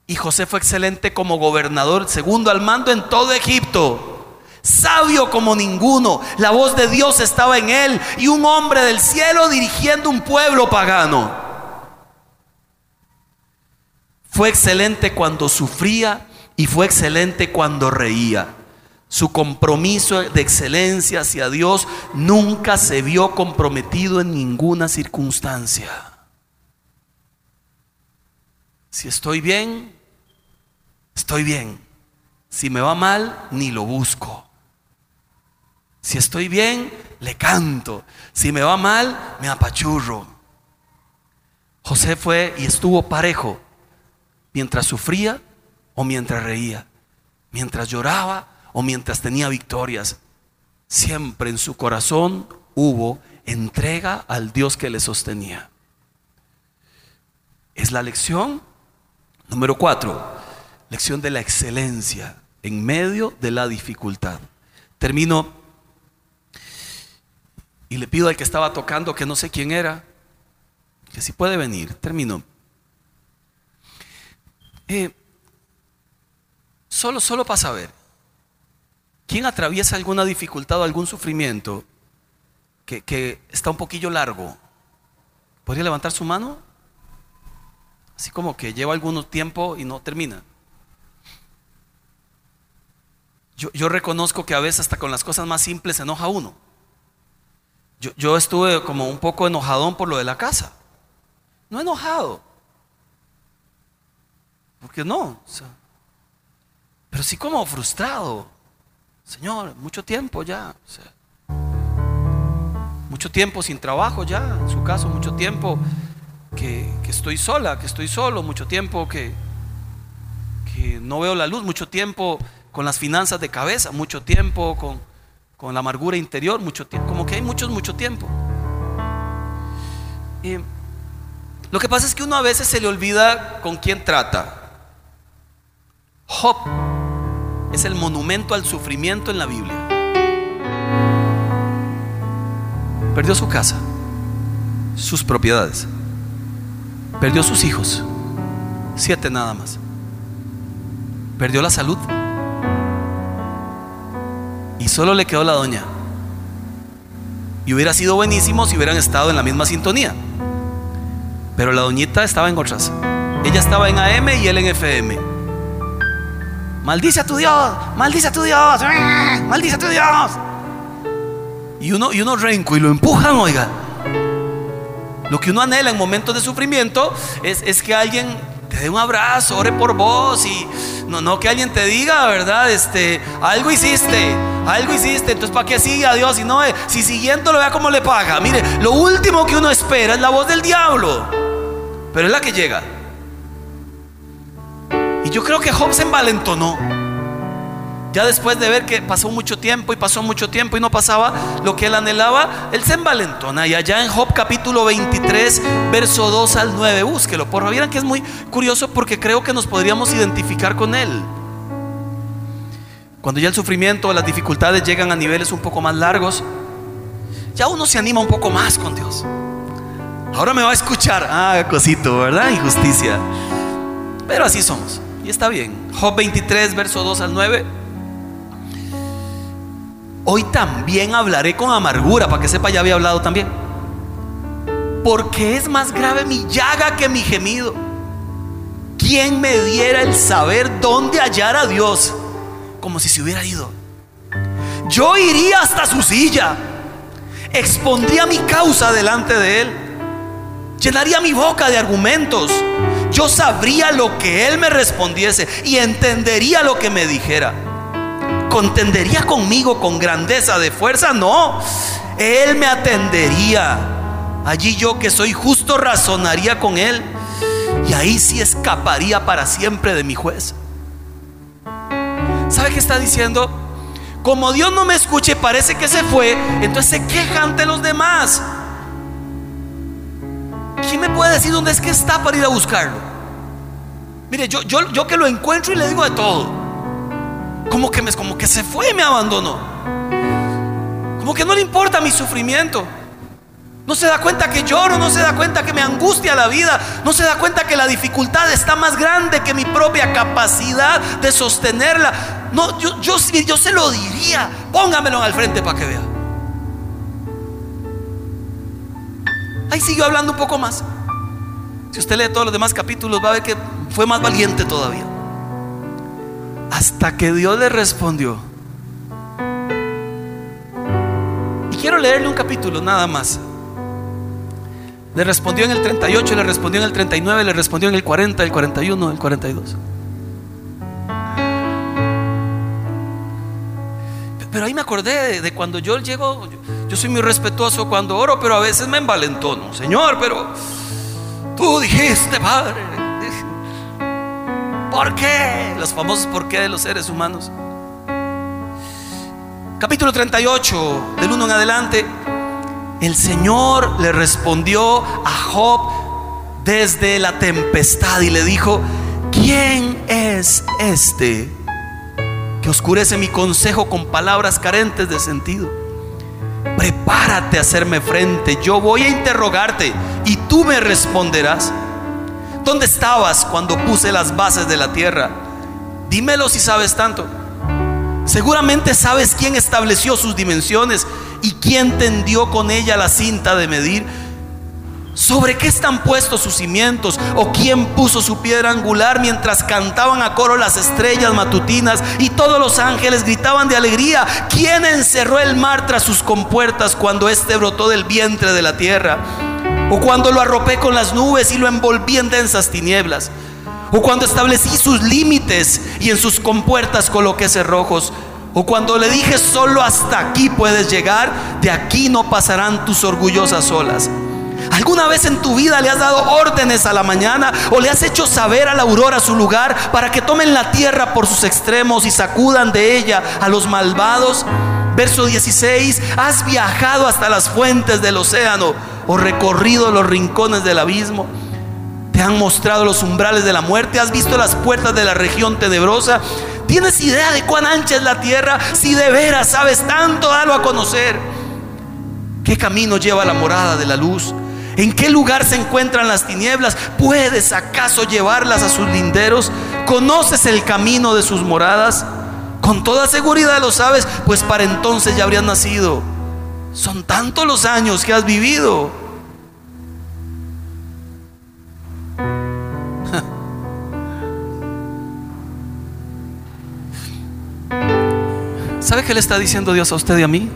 Y José fue excelente como gobernador, segundo al mando en todo Egipto. Sabio como ninguno, la voz de Dios estaba en él y un hombre del cielo dirigiendo un pueblo pagano. Fue excelente cuando sufría y fue excelente cuando reía. Su compromiso de excelencia hacia Dios nunca se vio comprometido en ninguna circunstancia. Si estoy bien, estoy bien. Si me va mal, ni lo busco. Si estoy bien, le canto. Si me va mal, me apachurro. José fue y estuvo parejo. Mientras sufría, o mientras reía, mientras lloraba o mientras tenía victorias. Siempre en su corazón hubo entrega al Dios que le sostenía. Es la lección número cuatro, lección de la excelencia en medio de la dificultad. termino y le pido al que estaba tocando, que no sé quién era, que si puede venir, termino. Eh, solo, solo para saber, ¿quién atraviesa alguna dificultad o algún sufrimiento que, está un poquillo largo? ¿Podría levantar su mano? Así como que lleva algún tiempo y no termina. Yo, reconozco que a veces hasta con las cosas más simples se enoja uno. Yo, estuve como un poco enojadón por lo de la casa. No enojado. Porque no. Pero sí como frustrado. Señor, mucho tiempo ya. mucho tiempo sin trabajo ya. En su caso, mucho tiempo que, que estoy sola, que estoy solo. Mucho tiempo que, que no veo la luz. Mucho tiempo con las finanzas de cabeza, mucho tiempo, con, con la amargura interior, mucho tiempo, como que hay muchos, mucho tiempo. Y lo que pasa es que uno a veces se le olvida con quién trata. Job es el monumento al sufrimiento en la Biblia. Perdió su casa, sus propiedades, perdió sus hijos, siete nada más. Perdió la salud, y solo le quedó la doña. Y hubiera sido buenísimo si hubieran estado en la misma sintonía. Pero la doñita estaba en otras. Ella estaba en AM y él en FM. Maldice a tu Dios, maldice a tu Dios, maldice a tu Dios. Y uno, y uno renco y lo empujan, oiga. Lo que uno anhela en momentos de sufrimiento es, es que alguien te dé un abrazo, ore por vos y no, no que alguien te diga, ¿verdad? Este, algo hiciste, algo hiciste, entonces ¿para qué sigue a Dios? Si no, eh, si siguiéndolo vea cómo le paga. Mire, lo último que uno espera es la voz del diablo, pero es la que llega. Yo creo que Job se envalentonó. Ya después de ver que pasó mucho tiempo y pasó mucho tiempo y no pasaba lo que él anhelaba, él se envalentona. Y allá en Job capítulo 23, verso 2 al 9, búsquelo. Por favor, vieran que es muy curioso porque creo que nos podríamos identificar con él. Cuando ya el sufrimiento, las dificultades llegan a niveles un poco más largos, ya uno se anima un poco más con Dios. Ahora me va a escuchar, ah, cosito, ¿verdad? Injusticia. Pero así somos. Y está bien. Job 23, verso 2 al 9. Hoy también hablaré con amargura, para que sepa, ya había hablado también. Porque es más grave mi llaga que mi gemido. ¿Quién me diera el saber dónde hallar a Dios? Como si se hubiera ido. Yo iría hasta su silla. Expondría mi causa delante de él. Llenaría mi boca de argumentos. Yo sabría lo que él me respondiese y entendería lo que me dijera. ¿Contendería conmigo con grandeza de fuerza? No, Él me atendería. Allí yo que soy justo razonaría con Él. Y ahí sí escaparía para siempre de mi juez. ¿Sabe qué está diciendo? Como Dios no me escuche, parece que se fue, entonces se queja ante los demás. ¿Quién me puede decir dónde es que está para ir a buscarlo? Mire, yo, yo, yo que lo encuentro y le digo de todo como que, me, como que se fue y me abandonó. Como que no le importa mi sufrimiento. No se da cuenta que lloro, no se da cuenta que me angustia la vida, no se da cuenta que la dificultad está más grande que mi propia capacidad de sostenerla. No, yo, yo, yo se lo diría, póngamelo al frente para que vea. Ahí siguió hablando un poco más. Si usted lee todos los demás capítulos, va a ver que fue más valiente todavía. Hasta que Dios le respondió. Y quiero leerle un capítulo nada más. Le respondió en el 38, le respondió en el 39, le respondió en el 40, el 41, el 42. Pero ahí me acordé de, cuando yo llego, yo soy muy respetuoso cuando oro, pero a veces me envalentono. Señor, pero tú dijiste, Padre, ¿Por qué? Los famosos por qué de los seres humanos. Capítulo 38, del 1 en adelante. El Señor le respondió a Job desde la tempestad y le dijo, ¿quién es este que oscurece mi consejo con palabras carentes de sentido. Prepárate a hacerme frente, yo voy a interrogarte y tú me responderás. ¿Dónde estabas cuando puse las bases de la tierra? Dímelo si sabes tanto. Seguramente sabes quién estableció sus dimensiones y quién tendió con ella la cinta de medir. ¿Sobre qué están puestos sus cimientos? ¿O quién puso su piedra angular mientras cantaban a coro las estrellas matutinas y todos los ángeles gritaban de alegría? ¿Quién encerró el mar tras sus compuertas cuando éste brotó del vientre de la tierra? ¿O cuando lo arropé con las nubes y lo envolví en densas tinieblas? ¿O cuando establecí sus límites y en sus compuertas coloqué cerrojos? O cuando le dije solo hasta aquí puedes llegar, de aquí no pasarán tus orgullosas olas. ¿Alguna vez en tu vida le has dado órdenes a la mañana o le has hecho saber a la aurora su lugar para que tomen la tierra por sus extremos y sacudan de ella a los malvados? Verso 16, has viajado hasta las fuentes del océano o recorrido los rincones del abismo. Te han mostrado los umbrales de la muerte, has visto las puertas de la región tenebrosa. ¿Tienes idea de cuán ancha es la tierra? Si de veras sabes tanto, dalo a conocer. ¿Qué camino lleva la morada de la luz? ¿En qué lugar se encuentran las tinieblas? ¿Puedes acaso llevarlas a sus linderos? ¿Conoces el camino de sus moradas? Con toda seguridad lo sabes, pues para entonces ya habrías nacido. Son tantos los años que has vivido. ¿Sabe qué le está diciendo Dios a usted y a mí?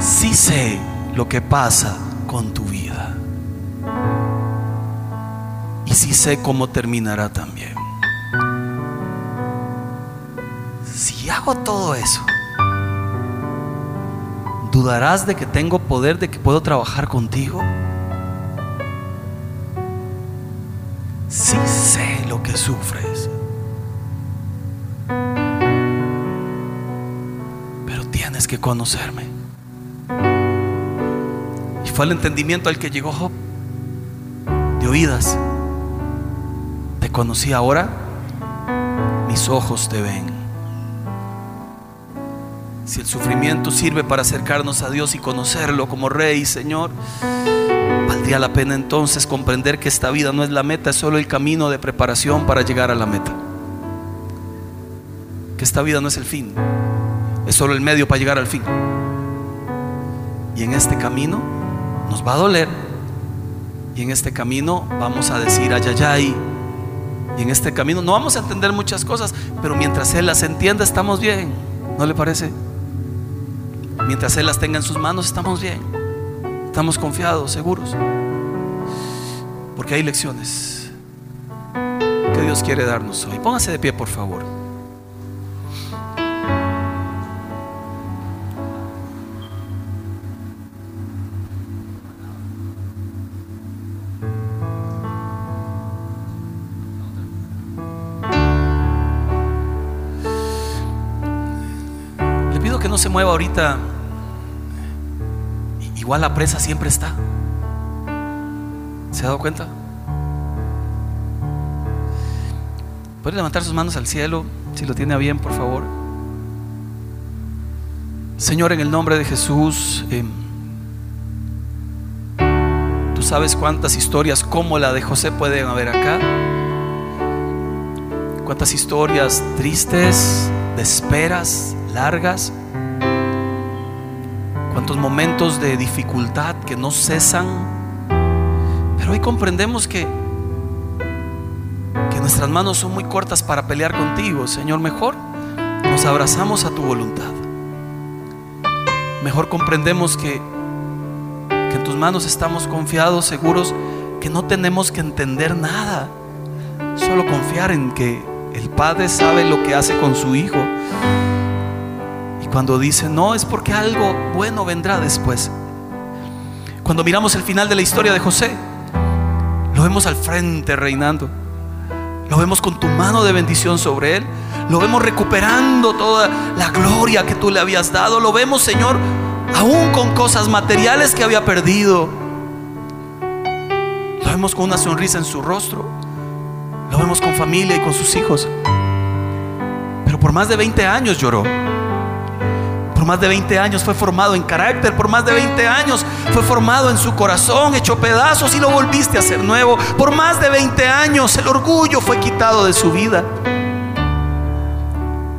Sí sé lo que pasa con tu vida. Y sí sé cómo terminará también. Si hago todo eso, ¿dudarás de que tengo poder, de que puedo trabajar contigo? Sí sé lo que sufres. Pero tienes que conocerme. Y fue el entendimiento al que llegó Job. De oídas. Te conocí ahora. Mis ojos te ven. Si el sufrimiento sirve para acercarnos a Dios y conocerlo como Rey, Señor, valdría la pena entonces comprender que esta vida no es la meta, es solo el camino de preparación para llegar a la meta. Que esta vida no es el fin, es solo el medio para llegar al fin. Y en este camino nos va a doler. Y en este camino vamos a decir ayayay. Y en este camino no vamos a entender muchas cosas, pero mientras Él las entienda estamos bien. ¿No le parece? Mientras Él las tenga en sus manos, estamos bien. Estamos confiados, seguros. Porque hay lecciones que Dios quiere darnos hoy. Póngase de pie, por favor. Se mueva ahorita igual la presa siempre está. ¿Se ha dado cuenta? Puede levantar sus manos al cielo, si lo tiene a bien, por favor. Señor, en el nombre de Jesús, eh, tú sabes cuántas historias como la de José pueden haber acá. Cuántas historias tristes, de esperas, largas momentos de dificultad que no cesan. Pero hoy comprendemos que, que nuestras manos son muy cortas para pelear contigo. Señor, mejor nos abrazamos a tu voluntad. Mejor comprendemos que, que en tus manos estamos confiados, seguros, que no tenemos que entender nada. Solo confiar en que el Padre sabe lo que hace con su Hijo cuando dice, no, es porque algo bueno vendrá después. Cuando miramos el final de la historia de José, lo vemos al frente reinando. Lo vemos con tu mano de bendición sobre él. Lo vemos recuperando toda la gloria que tú le habías dado. Lo vemos, Señor, aún con cosas materiales que había perdido. Lo vemos con una sonrisa en su rostro. Lo vemos con familia y con sus hijos. por más de 20 años lloró. Más de 20 años fue formado en carácter, por más de 20 años fue formado en su corazón, hecho pedazos y lo volviste a hacer nuevo. Por más de 20 años el orgullo fue quitado de su vida.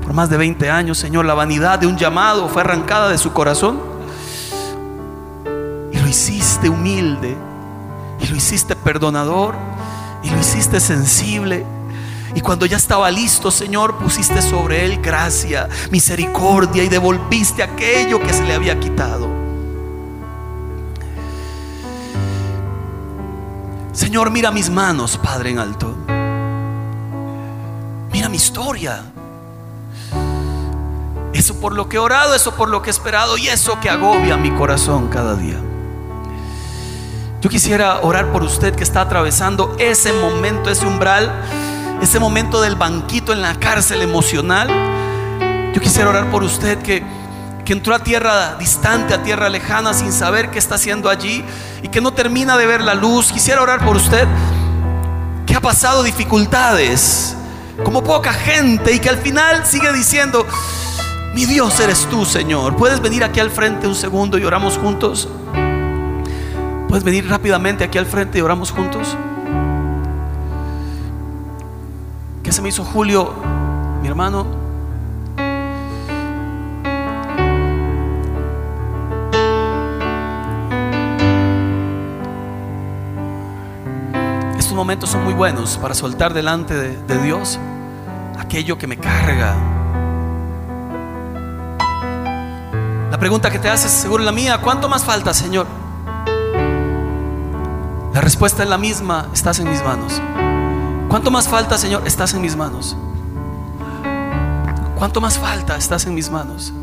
Por más de 20 años, Señor, la vanidad de un llamado fue arrancada de su corazón. Y lo hiciste humilde, y lo hiciste perdonador, y lo hiciste sensible. Y cuando ya estaba listo, Señor, pusiste sobre él gracia, misericordia y devolviste aquello que se le había quitado. Señor, mira mis manos, Padre en alto. Mira mi historia. Eso por lo que he orado, eso por lo que he esperado y eso que agobia mi corazón cada día. Yo quisiera orar por usted que está atravesando ese momento, ese umbral, ese momento del banquito en la cárcel emocional. Yo quisiera orar por usted que, que entró a tierra distante, a tierra lejana, sin saber qué está haciendo allí y que no termina de ver la luz. Quisiera orar por usted que ha pasado dificultades, como poca gente, y que al final sigue diciendo, mi Dios eres tú, Señor. ¿Puedes venir aquí al frente un segundo y oramos juntos? ¿Puedes venir rápidamente aquí al frente y oramos juntos? ¿Qué se me hizo Julio, mi hermano? Estos momentos son muy buenos para soltar delante de, Dios aquello que me carga. La pregunta que te haces, seguro la mía, ¿cuánto más falta, Señor? La respuesta es la misma, estás en mis manos. ¿Cuánto más falta, Señor? Estás en mis manos. ¿Cuánto más falta? Estás en mis manos.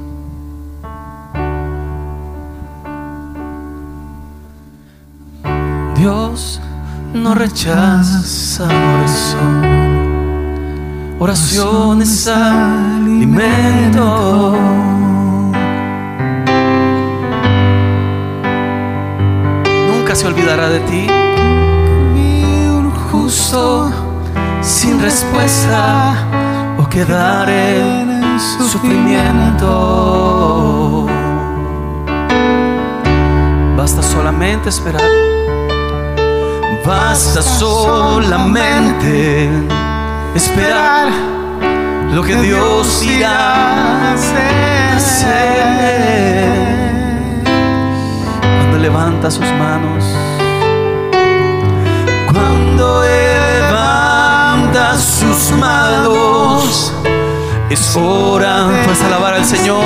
Dios no rechaza oración. Oración es alimento. Nunca se olvidará de ti. Un justo sin respuesta o quedar en sufrimiento. Basta solamente esperar. Basta solamente esperar lo que Dios irá a hacer. Cuando levanta sus manos, cuando sus manos, es hora pues alabar al Señor.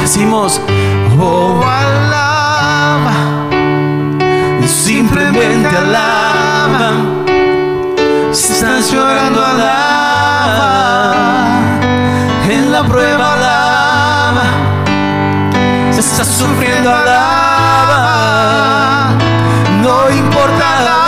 Decimos, oh, alaba, simplemente alaba. Si estás llorando, alaba. En la prueba, alaba. Si estás sufriendo, alaba. No importa, alaba.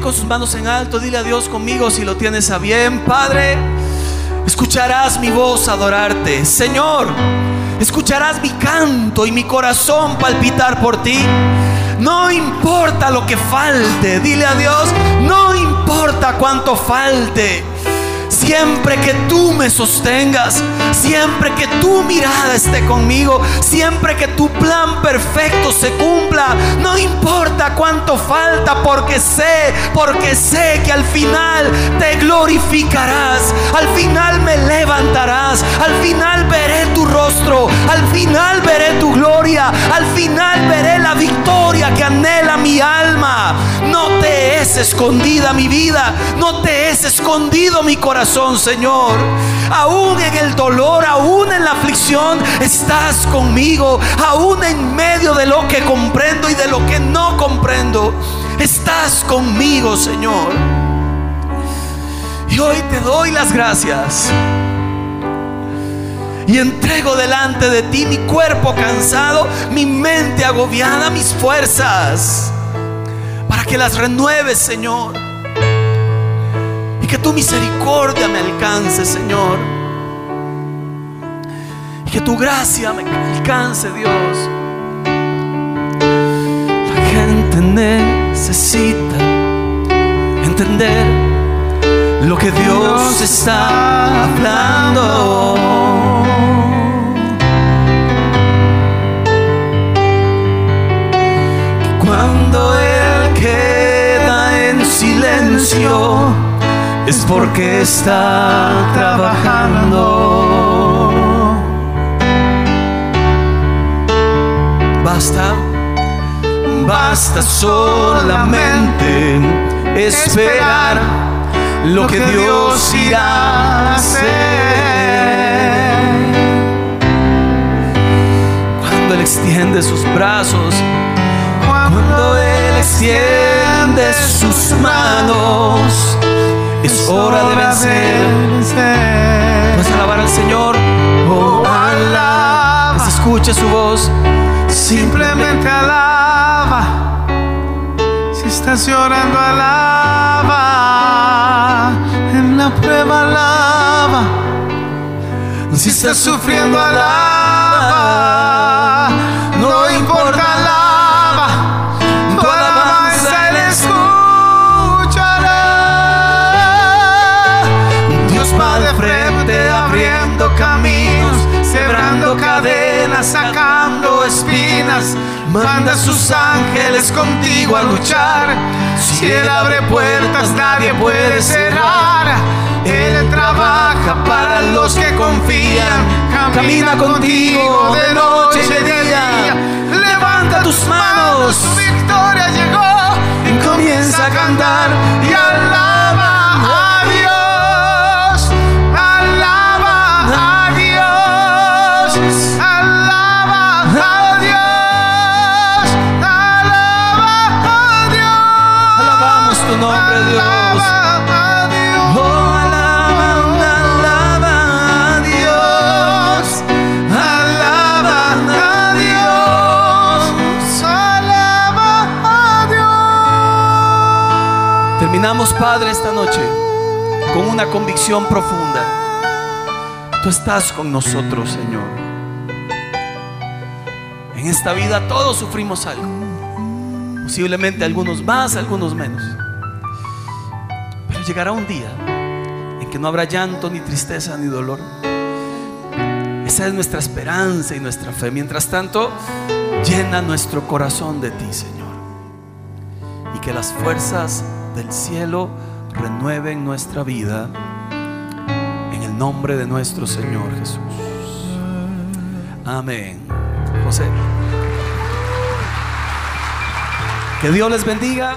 con sus manos en alto, dile a Dios conmigo si lo tienes a bien, Padre. Escucharás mi voz adorarte, Señor. Escucharás mi canto y mi corazón palpitar por ti. No importa lo que falte, dile a Dios, no importa cuánto falte. Siempre que tú me sostengas, siempre que tu mirada esté conmigo, siempre que tu plan perfecto se cumpla, no importa cuánto falta, porque sé, porque sé que al final te glorificarás, al final me levantarás, al final veré tu rostro, al final veré tu gloria, al final veré la victoria que anhela mi alma. No te es escondida mi vida, no te es escondido mi corazón, Señor. Aún en el dolor, aún en la aflicción, estás conmigo, aún en medio de lo que comprendo y de lo que no comprendo. Estás conmigo, Señor. Y hoy te doy las gracias. Y entrego delante de ti mi cuerpo cansado, mi mente agobiada, mis fuerzas. Para que las renueves, Señor. Y que tu misericordia me alcance, Señor. Y que tu gracia me alcance, Dios. La gente necesita entender lo que Dios está hablando. Es porque está trabajando. Basta, basta solamente esperar lo que Dios irá a hacer. Cuando Él extiende sus brazos, cuando Él extiende sus manos, es hora de vencer. Puedes alabar al Señor. Oh, alaba. Escuche su voz. Simplemente alaba. Si estás llorando, alaba. En la prueba, alaba. Si estás sufriendo, alaba. No importa, sacando espinas. Manda a sus ángeles contigo a luchar. Si Él abre puertas, nadie puede cerrar. Él trabaja para los que confían. Camina contigo de noche y de día. Levanta tus manos. Tu victoria llegó y comienza a cantar y alaba con una convicción profunda. Tú estás con nosotros, Señor. En esta vida todos sufrimos algo. Posiblemente algunos más, algunos menos. Pero llegará un día en que no habrá llanto, ni tristeza, ni dolor. Esa es nuestra esperanza y nuestra fe. Mientras tanto, llena nuestro corazón de ti, Señor. Y que las fuerzas del cielo renueven nuestra vida en el nombre de nuestro Señor Jesús. Amén. José. Que Dios les bendiga.